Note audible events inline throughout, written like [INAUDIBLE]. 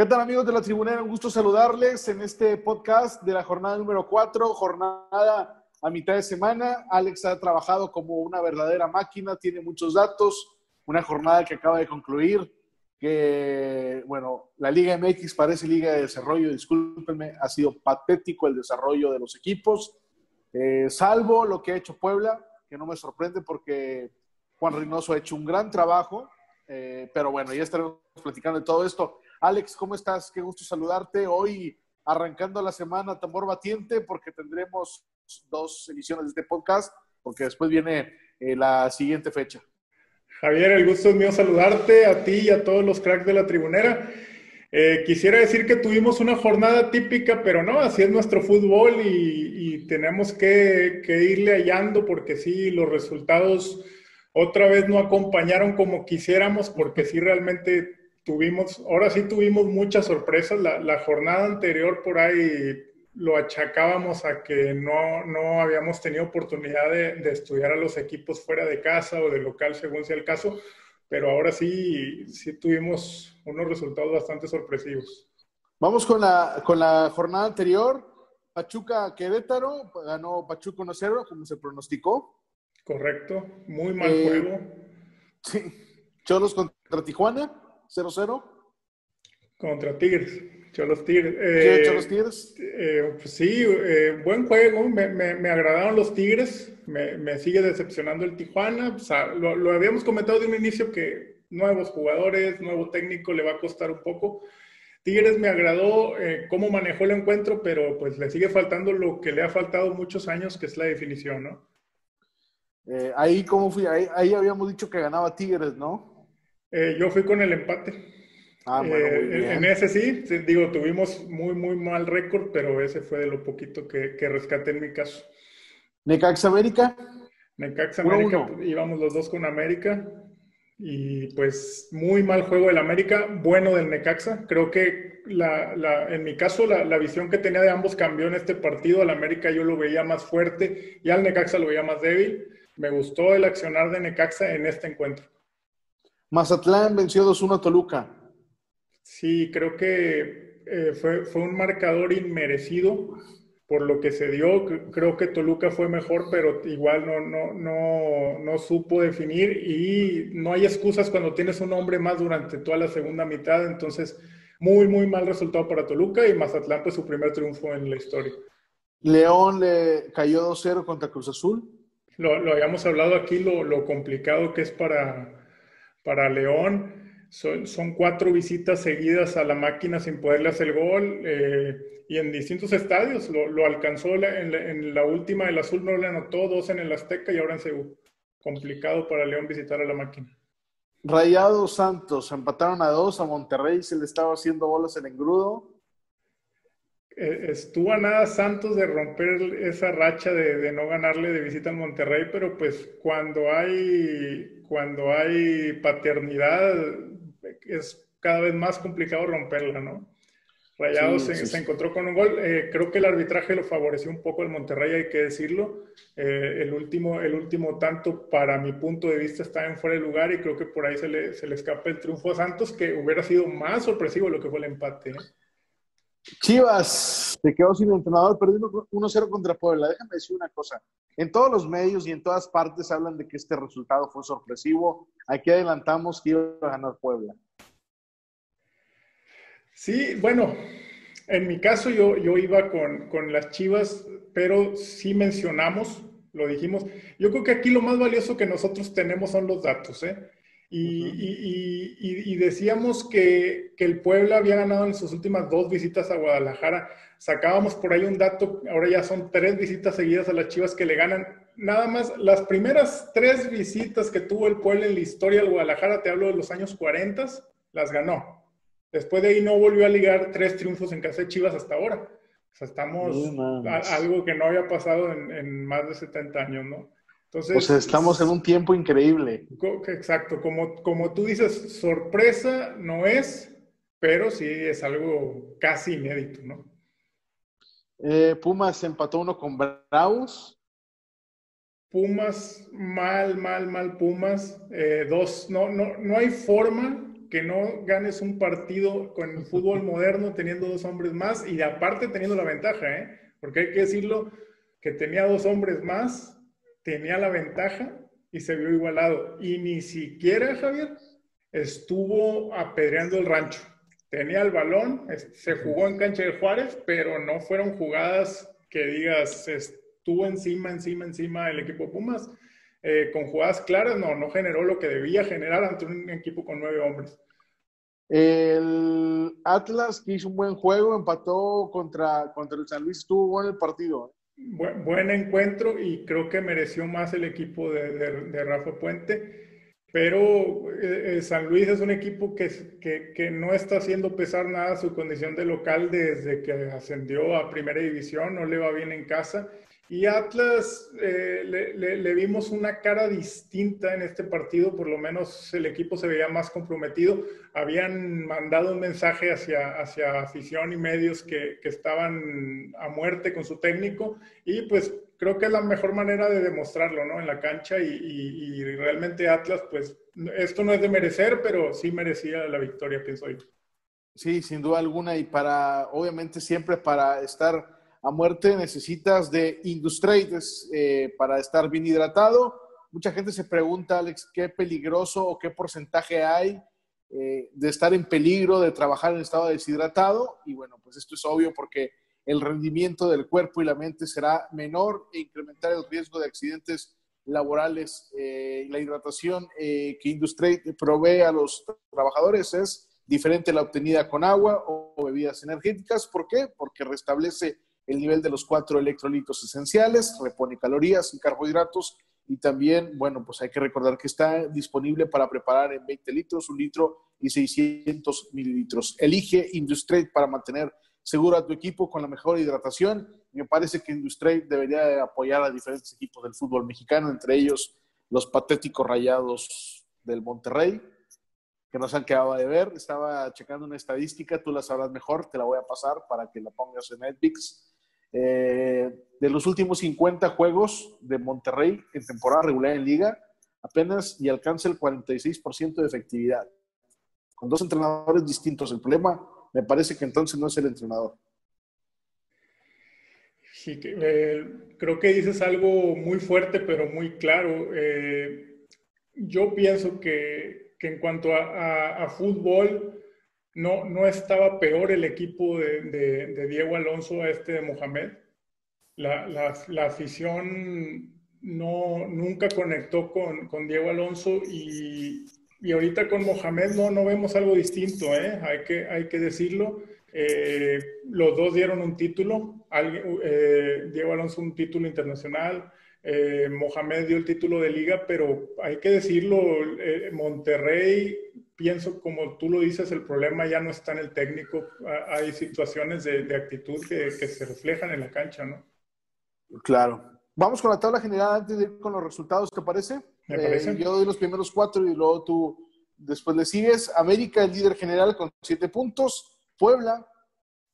¿Qué tal amigos de la tribunera? Un gusto saludarles en este podcast de la jornada número 4, jornada a mitad de semana. Alex ha trabajado como una verdadera máquina, tiene muchos datos, una jornada que acaba de concluir, que, bueno, la Liga MX parece Liga de Desarrollo, discúlpenme, ha sido patético el desarrollo de los equipos, eh, salvo lo que ha hecho Puebla, que no me sorprende porque Juan Reynoso ha hecho un gran trabajo, eh, pero bueno, ya estaremos platicando de todo esto. Alex, ¿cómo estás? Qué gusto saludarte. Hoy arrancando la semana tambor batiente porque tendremos dos emisiones de este podcast porque después viene eh, la siguiente fecha. Javier, el gusto es mío saludarte a ti y a todos los cracks de la tribunera. Eh, quisiera decir que tuvimos una jornada típica, pero no, así es nuestro fútbol y, y tenemos que, que, irle hallando porque sí, los resultados otra vez no acompañaron como quisiéramos porque sí realmente tuvimos, ahora sí tuvimos muchas sorpresas. La, jornada anterior por ahí lo achacábamos a que no, no habíamos tenido oportunidad de, de, estudiar a los equipos fuera de casa o de local, según sea el caso, pero ahora sí, sí tuvimos unos resultados bastante sorpresivos. Vamos con la, con la jornada anterior. Pachuca Querétaro, ganó Pachuca 1-0, como se pronosticó. Correcto, muy mal eh, juego. Sí, Cholos contra Tijuana. 0-0. Contra Tigres. Cholos Tigres. Eh, Cholos Tigres? Eh, pues sí, eh, buen juego. Me, me, me, agradaron los Tigres. Me, me, sigue decepcionando el Tijuana. O sea, lo, lo, habíamos comentado de un inicio que nuevos jugadores, nuevo técnico le va a costar un poco. Tigres me agradó eh, cómo manejó el encuentro, pero pues le sigue faltando lo que le ha faltado muchos años, que es la definición, ¿no? Ahí, ¿cómo fui? Ahí, ahí habíamos dicho que ganaba Tigres, ¿no? Eh, yo fui con el empate. Ah, bueno, eh, en ese sí, digo, tuvimos muy, muy mal récord, pero ese fue de lo poquito que, que rescaté en mi caso. Necaxa América. Necaxa América, íbamos los dos con América. Y pues muy mal juego del América, bueno del Necaxa. Creo que la, la, en mi caso la, la, visión que tenía de ambos cambió en este partido. Al América yo lo veía más fuerte y al Necaxa lo veía más débil. Me gustó el accionar de Necaxa en este encuentro. Mazatlán venció 2-1 a Toluca. Sí, creo que eh, fue, fue, un marcador inmerecido por lo que se dio. Creo que Toluca fue mejor, pero igual no, no, no, no supo definir y no hay excusas cuando tienes un hombre más durante toda la segunda mitad. Entonces, muy, muy mal resultado para Toluca y Mazatlán pues su primer triunfo en la historia. León le cayó 2-0 contra Cruz Azul. Lo, lo habíamos hablado aquí, lo, lo complicado que es para para León. Son, son, cuatro visitas seguidas a la máquina sin poderle hacer el gol eh, y en distintos estadios. Lo, lo alcanzó la, en, la, en, la, última, el azul no le anotó, dos en el Azteca y ahora en Seúl. Complicado para León visitar a la máquina. Rayados Santos empataron a dos a Monterrey, se le estaba haciendo bolas el engrudo. Eh, estuvo a nada Santos de romper esa racha de, de no ganarle de visita al Monterrey, pero pues cuando hay cuando hay paternidad es cada vez más complicado romperla, ¿no? Rayados sí, se, sí, se, encontró con un gol. Eh, creo que el arbitraje lo favoreció un poco el Monterrey, hay que decirlo. Eh, el, último, el último tanto, para mi punto de vista, está en fuera de lugar y creo que por ahí se le, se le escapa el triunfo a Santos, que hubiera sido más sorpresivo lo que fue el empate. ¿eh? Chivas se quedó sin entrenador, perdiendo 1-0 contra Puebla. Déjame decir una cosa. En todos los medios y en todas partes hablan de que este resultado fue sorpresivo. Aquí adelantamos que iba a ganar Puebla. Sí, bueno, en mi caso yo, yo iba con, con las Chivas, pero sí mencionamos, lo dijimos. Yo creo que aquí lo más valioso que nosotros tenemos son los datos, ¿eh? Y, uh -huh. y, y, y, decíamos que, que, el Puebla había ganado en sus últimas dos visitas a Guadalajara. Sacábamos por ahí un dato, ahora ya son tres visitas seguidas a las Chivas que le ganan. Nada más, las primeras tres visitas que tuvo el Puebla en la historia del Guadalajara, te hablo de los años 40, las ganó. Después de ahí no volvió a ligar tres triunfos en casa de Chivas hasta ahora. O sea, estamos a, algo que no había pasado en, en más de 70 años, ¿no? Entonces, o sea, estamos en un tiempo increíble. Exacto, como, como tú dices, sorpresa no es, pero sí es algo casi inédito, ¿no? Eh, Pumas empató uno con Bravos. Pumas, mal, mal, mal Pumas. Eh, dos, no, no, no hay forma que no ganes un partido con el fútbol [LAUGHS] moderno teniendo dos hombres más y aparte teniendo la ventaja, ¿eh? Porque hay que decirlo que tenía dos hombres más, tenía la ventaja y se vio igualado. Y ni siquiera, Javier, estuvo apedreando el rancho. Tenía el balón, se jugó en cancha de Juárez, pero no fueron jugadas que digas, estuvo encima, encima, encima el equipo Pumas. Eh, con jugadas claras, no, no generó lo que debía generar ante un equipo con nueve hombres. El Atlas, que hizo un buen juego, empató contra, contra el San Luis, estuvo bueno el partido. Buen, encuentro y creo que mereció más el equipo de, de, Rafa Puente. Pero eh, eh, San Luis es un equipo que, que, no está haciendo pesar nada su condición de local desde que ascendió a primera división, no le va bien en casa y Atlas eh, le, vimos una cara distinta en este partido, por lo menos el equipo se veía más comprometido. Habían mandado un mensaje hacia, hacia afición y medios que, estaban a muerte con su técnico y pues creo que es la mejor manera de demostrarlo ¿no? en la cancha y, y realmente Atlas, pues esto no es de merecer, pero sí merecía la victoria, pienso yo. Sí, sin duda alguna y para, obviamente siempre para estar a muerte necesitas de Industrates eh, para estar bien hidratado. Mucha gente se pregunta, Alex, qué peligroso o qué porcentaje hay eh, de estar en peligro de trabajar en estado deshidratado. Y bueno, pues esto es obvio porque el rendimiento del cuerpo y la mente será menor e incrementar el riesgo de accidentes laborales. Eh, la hidratación que Industrate provee a los trabajadores es diferente a la obtenida con agua o bebidas energéticas. ¿Por qué? Porque restablece el nivel de los cuatro electrolitos esenciales, repone calorías y carbohidratos y también, bueno, pues hay que recordar que está disponible para preparar en 20 litros, un litro y 600 mililitros. Elige Industrate para mantener seguro a tu equipo con la mejor hidratación. Me parece que Industrate debería apoyar a diferentes equipos del fútbol mexicano, entre ellos los patéticos rayados del Monterrey, que nos han quedado de ver. Estaba checando una estadística, tú la sabrás mejor, te la voy a pasar para que la pongas en Netflix. Eh, de los últimos 50 juegos de Monterrey en temporada regular en liga, apenas y alcanza el 46% de efectividad. Con dos entrenadores distintos. El problema me parece que entonces no es el entrenador. Sí, eh, creo que dices algo muy fuerte, pero muy claro. Eh, yo pienso que, que en cuanto a, fútbol, no, no estaba peor el equipo de, Diego Alonso a este de Mohamed. La, afición no, nunca conectó con, Diego Alonso y, ahorita con Mohamed no, no vemos algo distinto, ¿eh? hay, que, hay que decirlo. Eh, los dos dieron un título, eh, Diego Alonso un título internacional, Mohamed dio el título de liga, pero hay que decirlo, Monterrey pienso, como tú lo dices, el problema ya no está en el técnico, hay situaciones de, actitud que, se reflejan en la cancha, ¿no? Claro. Vamos con la tabla general antes de ir con los resultados, ¿te parece? Me parece. Eh, yo doy los primeros cuatro y luego tú después le sigues. América, el líder general, con siete puntos. Puebla,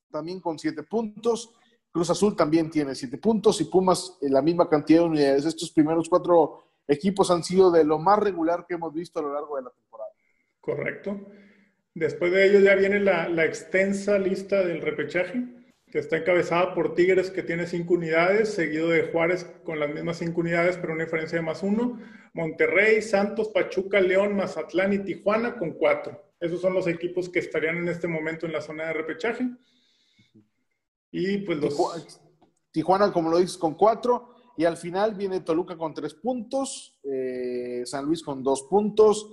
también con siete puntos. Cruz Azul también tiene siete puntos y Pumas la misma cantidad de unidades. Estos primeros cuatro equipos han sido de lo más regular que hemos visto a lo largo de la temporada. Correcto. Después de ello ya viene la, extensa lista del repechaje, que está encabezada por Tigres, que tiene cinco unidades, seguido de Juárez con las mismas cinco unidades, pero una diferencia de más uno. Monterrey, Santos, Pachuca, León, Mazatlán y Tijuana con cuatro. Esos son los equipos que estarían en este momento en la zona de repechaje. Y pues los... Tijuana, como lo dices, con cuatro. Y al final viene Toluca con tres puntos, eh, San Luis con dos puntos,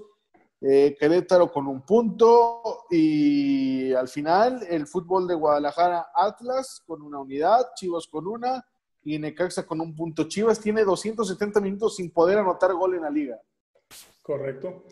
eh, Querétaro con un punto y al final el fútbol de Guadalajara Atlas con una unidad, Chivas con una y Necaxa con un punto. Chivas tiene 270 minutos sin poder anotar gol en la liga. Correcto.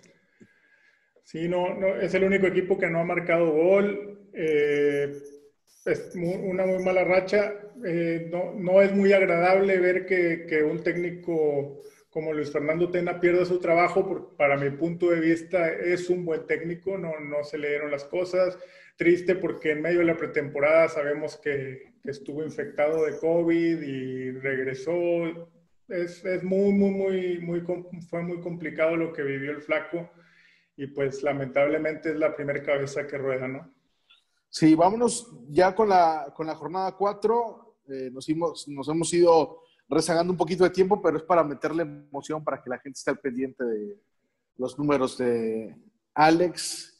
Sí, no, no es el único equipo que no ha marcado gol. Eh, es una muy mala racha. Eh, no, no, es muy agradable ver que, que un técnico como Luis Fernando Tena pierde su trabajo, porque para mi punto de vista es un buen técnico, no, no se le dieron las cosas. Triste porque en medio de la pretemporada sabemos que, que estuvo infectado de COVID y regresó. Es, es, muy, muy, muy, muy, fue muy complicado lo que vivió el flaco. y pues lamentablemente es la primera cabeza que rueda, ¿no? Sí, vámonos ya con la, con la jornada 4. Eh, nos, nos hemos ido rezagando un poquito de tiempo, pero es para meterle emoción, para que la gente esté al pendiente de los números de Alex.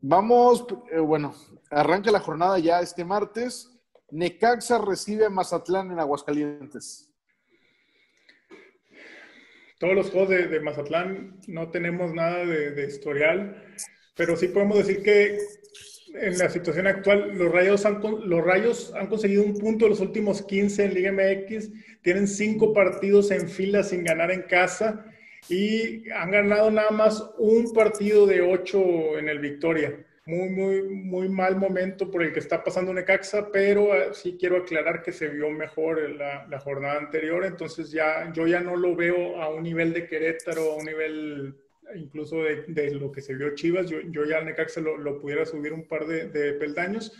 Vamos, eh, bueno, arranca la jornada ya este martes. Necaxa recibe a Mazatlán en Aguascalientes. Todos los juegos de, Mazatlán no tenemos nada de, historial, pero sí podemos decir que en la situación actual los Rayos, han, los Rayos han conseguido un punto en los últimos 15 en Liga MX, tienen cinco partidos en fila sin ganar en casa y han ganado nada más un partido de ocho en el Victoria. Muy, muy, muy mal momento por el que está pasando Necaxa, pero eh, sí quiero aclarar que se vio mejor la, la, jornada anterior, entonces ya yo ya no lo veo a un nivel de Querétaro, a un nivel incluso de, de lo que se vio Chivas, yo, yo ya Necaxa lo, lo, pudiera subir un par de, peldaños.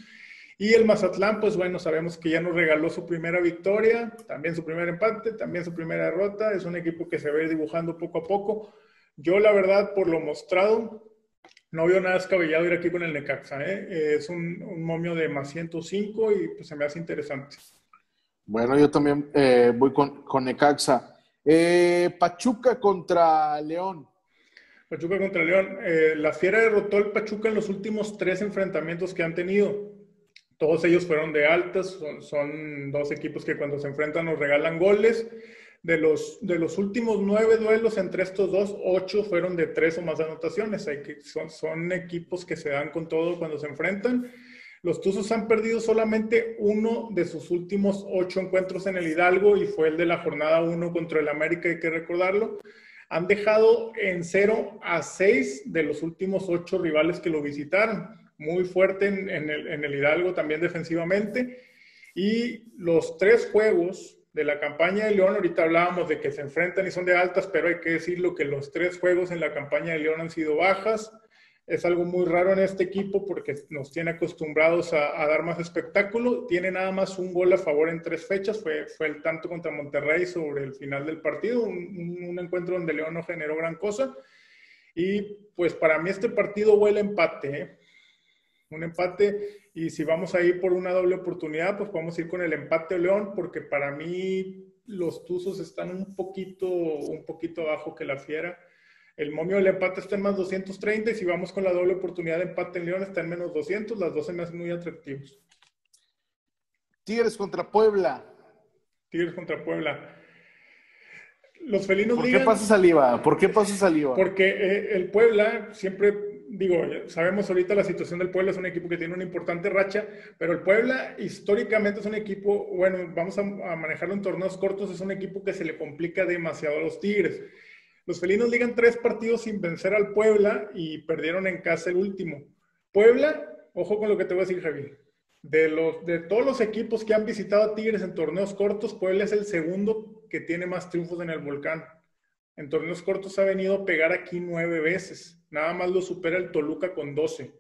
Y el Mazatlán, pues bueno, sabemos que ya nos regaló su primera victoria, también su primer empate, también su primera derrota. Es un equipo que se va dibujando poco a poco. Yo, la verdad, por lo mostrado, no veo nada descabellado ir aquí con el Necaxa. ¿eh? Es un, momio de más 105 y pues se me hace interesante. Bueno, yo también eh, voy con, con Necaxa. Eh, Pachuca contra León. Pachuca contra León. la Fiera derrotó al Pachuca en los últimos tres enfrentamientos que han tenido. Todos ellos fueron de altas. Son, dos equipos que cuando se enfrentan nos regalan goles. De los, de los últimos nueve duelos entre estos dos, ocho fueron de tres o más anotaciones. Son, son equipos que se dan con todo cuando se enfrentan. Los Tuzos han perdido solamente uno de sus últimos ocho encuentros en el Hidalgo y fue el de la jornada uno contra el América, hay que recordarlo. Han dejado en cero a seis de los últimos ocho rivales que lo visitaron. Muy fuerte en, el, el Hidalgo también defensivamente. Y los tres juegos de la campaña de León, ahorita hablábamos de que se enfrentan y son de altas, pero hay que decirlo que los tres juegos en la campaña de León han sido bajas. Es algo muy raro en este equipo porque nos tiene acostumbrados a, dar más espectáculo. Tiene nada más un gol a favor en tres fechas. Fue, fue el tanto contra Monterrey sobre el final del partido. Un, encuentro donde León no generó gran cosa. Y pues para mí este partido huele empate. ¿eh? Un empate y si vamos a ir por una doble oportunidad, pues podemos ir con el empate León, porque para mí los Tuzos están un poquito, un poquito abajo que la Fiera. El momio del empate está en más 230 y si vamos con la doble oportunidad de empate en León está en menos 200. Las dos se me hacen muy atractivos. Tigres contra Puebla. Tigres contra Puebla. Los felinos ¿Por qué pasa saliva? ¿Por qué pasa saliva? Porque eh, el Puebla siempre digo, sabemos ahorita la situación del Puebla, es un equipo que tiene una importante racha, pero el Puebla históricamente es un equipo, bueno, vamos a, manejarlo en torneos cortos, es un equipo que se le complica demasiado a los Tigres. Los felinos ligan tres partidos sin vencer al Puebla y perdieron en casa el último. Puebla, ojo con lo que te voy a decir, Javier. De, los, de todos los equipos que han visitado a Tigres en torneos cortos, Puebla es el segundo que tiene más triunfos en el volcán. En torneos cortos ha venido a pegar aquí nueve veces. Nada más lo supera el Toluca con 12.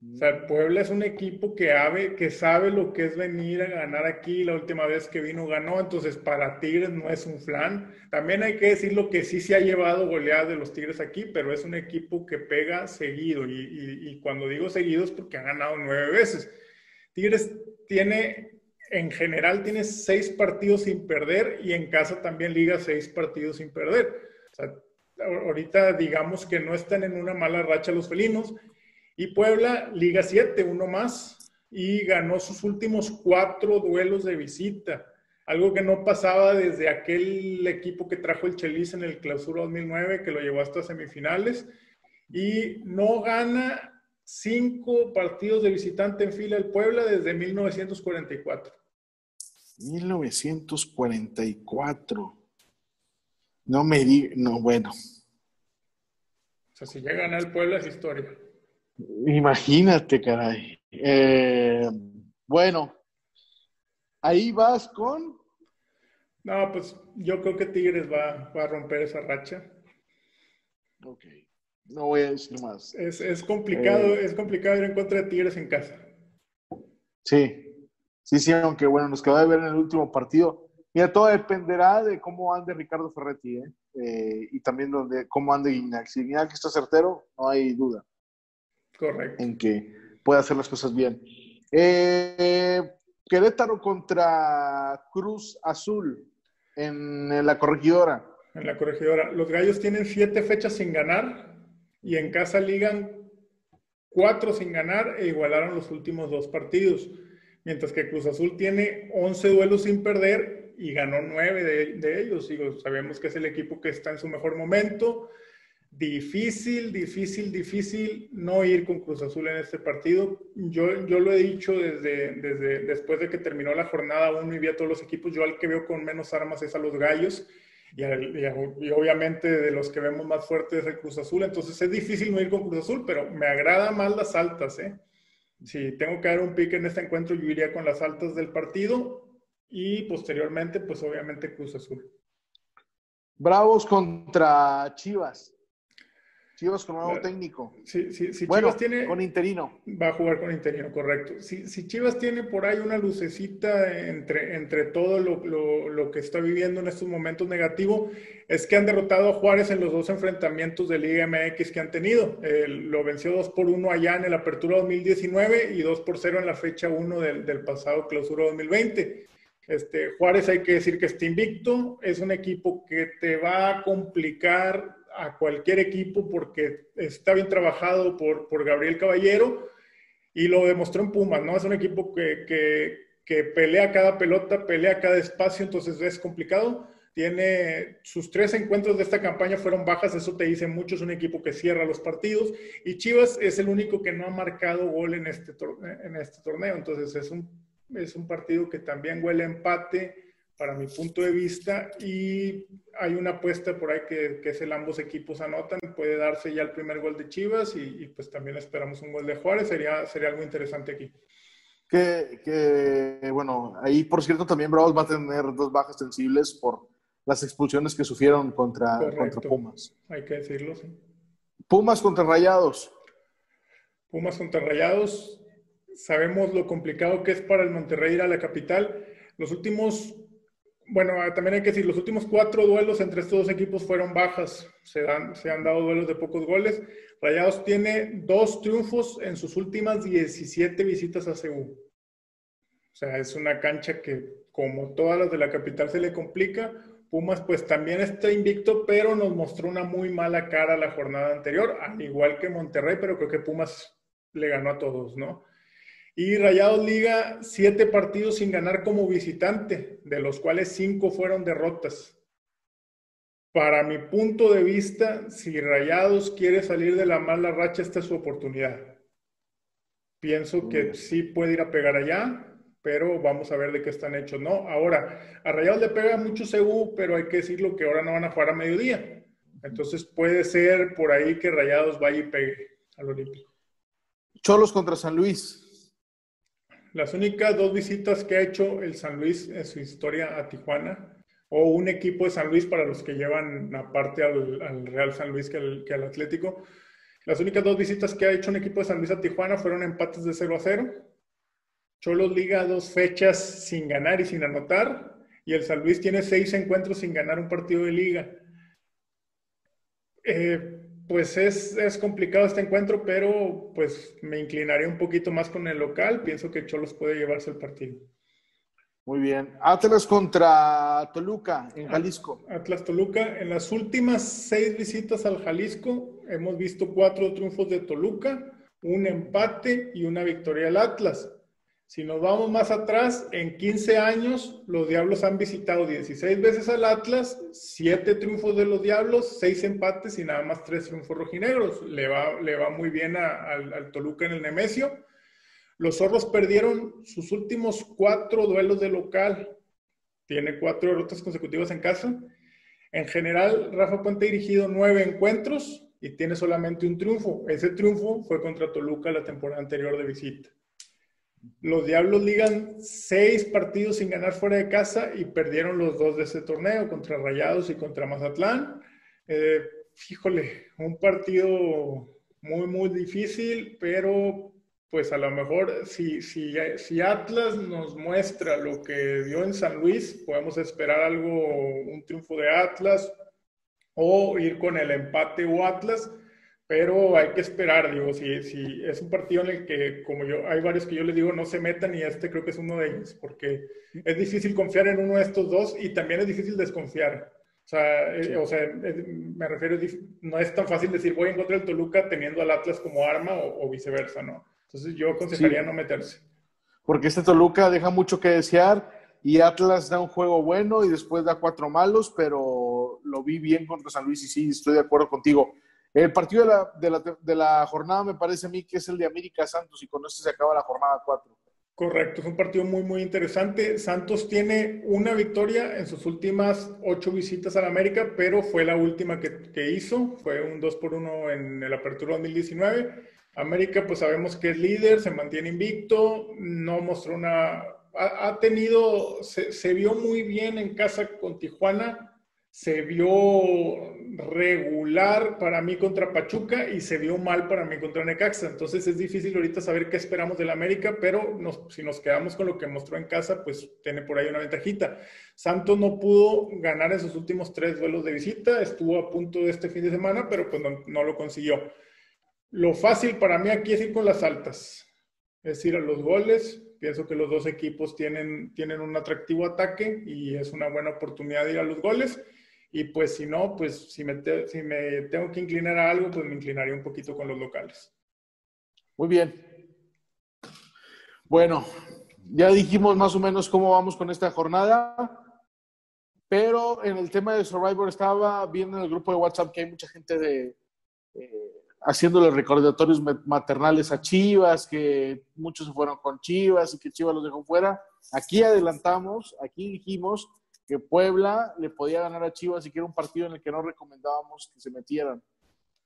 O sea, Puebla es un equipo que, que sabe lo que es venir a ganar aquí. La última vez que vino ganó, entonces para Tigres no es un flan. También hay que decir lo que sí se ha llevado goleadas de los Tigres aquí, pero es un equipo que pega seguido. Y, y cuando digo seguido es porque ha ganado nueve veces. Tigres tiene, en general, tiene seis partidos sin perder y en casa también liga seis partidos sin perder. O sea, ahorita digamos que no están en una mala racha los felinos. Y Puebla, Liga 7, uno más, y ganó sus últimos cuatro duelos de visita. Algo que no pasaba desde aquel equipo que trajo el Chelis en el Clausura 2009, que lo llevó hasta semifinales. Y no gana cinco partidos de visitante en fila el Puebla desde 1944. 1944. No me di, no, bueno. O sea, si llega a ganar el Puebla es historia. Imagínate, caray. Eh, bueno, ahí vas con. No, pues yo creo que Tigres va, a romper esa racha. Ok. No voy a decir más. Es, complicado, eh, es complicado ir en contra de Tigres en casa. Sí, sí, sí, aunque bueno, nos quedó de ver en el último partido Mira, todo dependerá de cómo ande Ricardo Ferretti, ¿eh? Eh, y también de cómo ande Guiñac. Si Guiñac está certero, no hay duda. Correcto. En que puede hacer las cosas bien. Eh, Querétaro contra Cruz Azul en la corregidora. En la corregidora. Los gallos tienen siete fechas sin ganar y en casa ligan cuatro sin ganar e igualaron los últimos dos partidos. Mientras que Cruz Azul tiene 11 duelos sin perder y ganó nueve de, ellos. Digo, sabemos que es el equipo que está en su mejor momento. Difícil, difícil, difícil no ir con Cruz Azul en este partido. Yo, yo lo he dicho desde, desde después de que terminó la jornada uno y vi a todos los equipos. Yo al que veo con menos armas es a los gallos y, obviamente de los que vemos más fuertes es el Cruz Azul. Entonces es difícil no ir con Cruz Azul, pero me agrada más las altas. ¿eh? Si tengo que dar un pique en este encuentro, yo iría con las altas del partido y posteriormente, pues obviamente Cruz Azul. Bravos contra Chivas. Chivas con nuevo técnico. Sí, sí, si Chivas tiene. Con interino. Va a jugar con interino, correcto. Si, si Chivas tiene por ahí una lucecita entre, entre todo lo, lo, lo, que está viviendo en estos momentos negativo, es que han derrotado a Juárez en los dos enfrentamientos de Liga MX que han tenido. lo venció 2 por 1 allá en el Apertura 2019 y 2 por 0 en la fecha 1 del, del pasado Clausura 2020. Este, Juárez hay que decir que está invicto, es un equipo que te va a complicar a cualquier equipo porque está bien trabajado por, por Gabriel Caballero y lo demostró en Pumas, ¿no? Es un equipo que, que, que pelea cada pelota, pelea cada espacio, entonces es complicado. Tiene sus tres encuentros de esta campaña fueron bajas, eso te dice mucho, es un equipo que cierra los partidos y Chivas es el único que no ha marcado gol en este, en este torneo, entonces es un es un partido que también huele a empate para mi punto de vista y hay una apuesta por ahí que, es el ambos equipos anotan, puede darse ya el primer gol de Chivas y, pues también esperamos un gol de Juárez, sería, sería algo interesante aquí. Que, bueno, ahí por cierto también Bravos va a tener dos bajas sensibles por las expulsiones que sufrieron contra, contra Pumas. Hay que decirlo, sí. Pumas contra Rayados. Pumas contra Rayados, sabemos lo complicado que es para el Monterrey ir a la capital. Los últimos, bueno, también hay que decir, los últimos cuatro duelos entre estos dos equipos fueron bajas. Se, dan, se han dado duelos de pocos goles. Rayados tiene dos triunfos en sus últimas 17 visitas a Seúl. O sea, es una cancha que, como todas las de la capital, se le complica. Pumas, pues también está invicto, pero nos mostró una muy mala cara la jornada anterior, al igual que Monterrey, pero creo que Pumas le ganó a todos, ¿no? Y Rayados Liga, siete partidos sin ganar como visitante, de los cuales cinco fueron derrotas. Para mi punto de vista, si Rayados quiere salir de la mala racha, esta es su oportunidad. Pienso que sí puede ir a pegar allá, pero vamos a ver de qué están hechos, ¿no? Ahora, a Rayados le pega mucho CU, pero hay que decirlo que ahora no van a jugar a mediodía. Entonces puede ser por ahí que Rayados vaya y pegue al Olímpico. Cholos contra San Luis. Las únicas dos visitas que ha hecho el San Luis en su historia a Tijuana, o un equipo de San Luis para los que llevan aparte al, Real San Luis que al, Atlético, las únicas dos visitas que ha hecho un equipo de San Luis a Tijuana fueron empates de 0 a 0. Cholos liga dos fechas sin ganar y sin anotar, y el San Luis tiene seis encuentros sin ganar un partido de liga. Eh, pues es, complicado este encuentro, pero pues me inclinaré un poquito más con el local. Pienso que Cholos puede llevarse el partido. Muy bien. Atlas contra Toluca en Jalisco. Atlas Toluca. En las últimas seis visitas al Jalisco hemos visto cuatro triunfos de Toluca, un empate y una victoria del Atlas. Si nos vamos más atrás, en 15 años los Diablos han visitado 16 veces al Atlas, 7 triunfos de los Diablos, 6 empates y nada más 3 triunfos rojinegros. Le va, le va muy bien al, Toluca en el Nemesio. Los Zorros perdieron sus últimos 4 duelos de local. Tiene 4 derrotas consecutivas en casa. En general, Rafa Puente ha dirigido 9 encuentros y tiene solamente un triunfo. Ese triunfo fue contra Toluca la temporada anterior de visita. Los Diablos ligan seis partidos sin ganar fuera de casa y perdieron los dos de ese torneo contra Rayados y contra Mazatlán. Eh, fíjole, un partido muy, muy difícil, pero pues a lo mejor si, si, si Atlas nos muestra lo que dio en San Luis, podemos esperar algo, un triunfo de Atlas o ir con el empate o Atlas, pero hay que esperar, digo, si, si es un partido en el que, como yo, hay varios que yo les digo, no se metan y este creo que es uno de ellos, porque es difícil confiar en uno de estos dos y también es difícil desconfiar. O sea, eh, o sea me refiero, no es tan fácil decir voy en contra del Toluca teniendo al Atlas como arma o viceversa, ¿no? Entonces yo aconsejaría no meterse. Porque este Toluca deja mucho que desear y Atlas da un juego bueno y después da cuatro malos, pero lo vi bien contra San Luis y sí, estoy de acuerdo contigo. El partido de la, de la, de la jornada me parece a mí que es el de América Santos y con esto se acaba la jornada 4. Correcto, es un partido muy, muy interesante. Santos tiene una victoria en sus últimas ocho visitas a la América, pero fue la última que, que hizo. Fue un 2 por 1 en el Apertura 2019. América, pues sabemos que es líder, se mantiene invicto, no mostró una... Ha, tenido, se, vio muy bien en casa con Tijuana, se vio regular para mí contra Pachuca y se vio mal para mí contra Necaxa. Entonces es difícil ahorita saber qué esperamos del América, pero si nos quedamos con lo que mostró en casa, pues tiene por ahí una ventajita. Santos no pudo ganar en sus últimos tres duelos de visita, estuvo a punto de este fin de semana, pero pues no lo consiguió. Lo fácil para mí aquí es ir con las altas, es ir a los goles. Pienso que los dos equipos tienen, tienen un atractivo ataque y es una buena oportunidad de ir a los goles. Y pues si no, pues si me, si me tengo que inclinar a algo, pues me inclinaría un poquito con los locales. Muy bien. Bueno, ya dijimos más o menos cómo vamos con esta jornada, pero en el tema de Survivor estaba viendo en el grupo de WhatsApp que hay mucha gente de, eh, haciéndole recordatorios maternales a Chivas, que muchos se fueron con Chivas y que Chivas los dejó fuera. Aquí adelantamos, aquí dijimos que Puebla le podía ganar a Chivas y que era un partido en el que no recomendábamos que se metieran.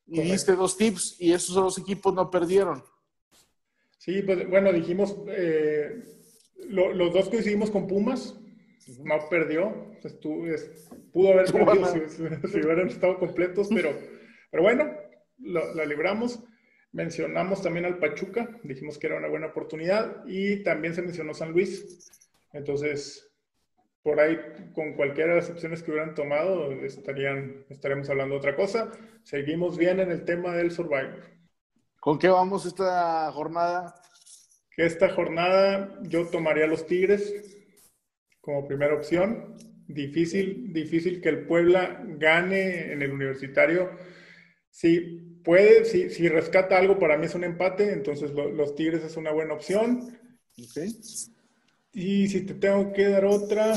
Y diste dos tips y esos dos equipos no perdieron. Sí, pues bueno, dijimos, eh, los dos coincidimos con Pumas, no perdió, pudo haber perdido si, [LAUGHS] si, hubieran estado completos, pero, pero bueno, la, libramos. Mencionamos también al Pachuca, dijimos que era una buena oportunidad y también se mencionó San Luis. Entonces, por ahí, con cualquiera de las opciones que hubieran tomado, estarían, estaremos hablando de otra cosa. Seguimos bien en el tema del Survivor. ¿Con qué vamos esta jornada? Que esta jornada yo tomaría los Tigres como primera opción. Difícil, difícil que el Puebla gane en el universitario. Sí, puede, si, si, rescata algo, para mí es un empate, entonces los Tigres es una buena opción. Y si te tengo que dar otra.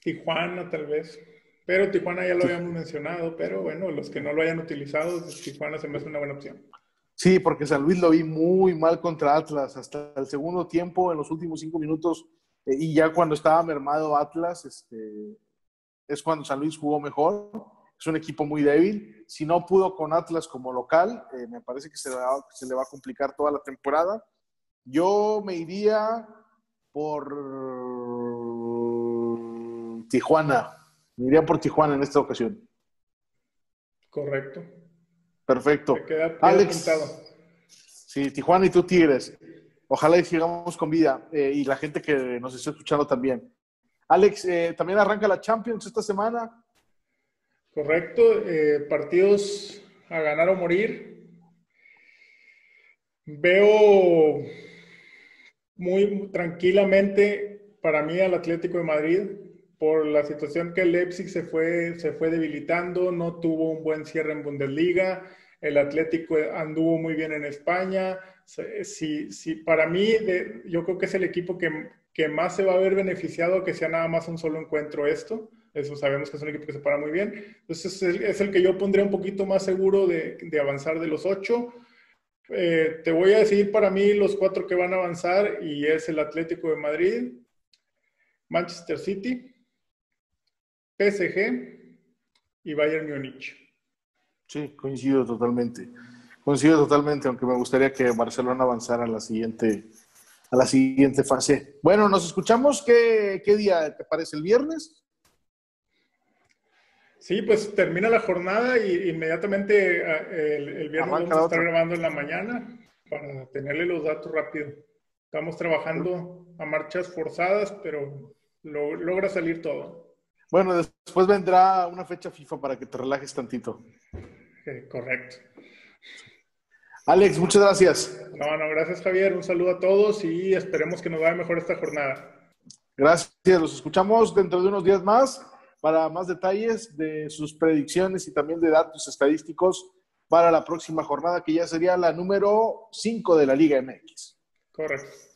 Tijuana, tal vez. Pero Tijuana ya lo habíamos mencionado, pero bueno, los que no lo hayan utilizado, Tijuana se me hace una buena opción. Sí, porque San Luis lo vi muy mal contra Atlas hasta el segundo tiempo, en los últimos cinco minutos, eh, y ya cuando estaba mermado Atlas, este, es cuando San Luis jugó mejor. Es un equipo muy débil. Si no pudo con Atlas como local, eh, me parece que se le, va, se le va a complicar toda la temporada. Yo me iría por Tijuana. Me iría por Tijuana en esta ocasión. Correcto. Perfecto. Alex. Sí, Tijuana y tú Tigres. Ojalá y sigamos con vida. Eh, y la gente que nos está escuchando también. Alex, eh, también arranca la Champions esta semana. Correcto, eh, partidos a ganar o morir. Veo muy tranquilamente para mí al Atlético de Madrid por la situación que el Leipzig se fue, se fue debilitando, no tuvo un buen cierre en Bundesliga, el Atlético anduvo muy bien en España. Si, para mí, yo creo que es el equipo que, que más se va a ver beneficiado que sea nada más un solo encuentro esto. Eso sabemos que es un equipo que se para muy bien. Entonces es el, que yo pondría un poquito más seguro de, de avanzar de los ocho. Eh, te voy a decir para mí los cuatro que van a avanzar y es el Atlético de Madrid, Manchester City, PSG y Bayern Múnich. Sí, coincido totalmente. Coincido totalmente, aunque me gustaría que Barcelona avanzara a la siguiente a la siguiente fase. Bueno, nos escuchamos. ¿Qué, qué día te parece? ¿El viernes? Sí, pues termina la jornada y inmediatamente eh, el, viernes vamos a estar grabando en la mañana para tenerle los datos rápido. Estamos trabajando a marchas forzadas, pero logra salir todo. Bueno, después vendrá una fecha FIFA para que te relajes tantito. correcto. Alex, muchas gracias. No, no, gracias Javier. Un saludo a todos y esperemos que nos vaya mejor esta jornada. Gracias, los escuchamos dentro de unos días más para más detalles de sus predicciones y también de datos estadísticos para la próxima jornada, que ya sería la número 5 de la Liga MX. Correcto.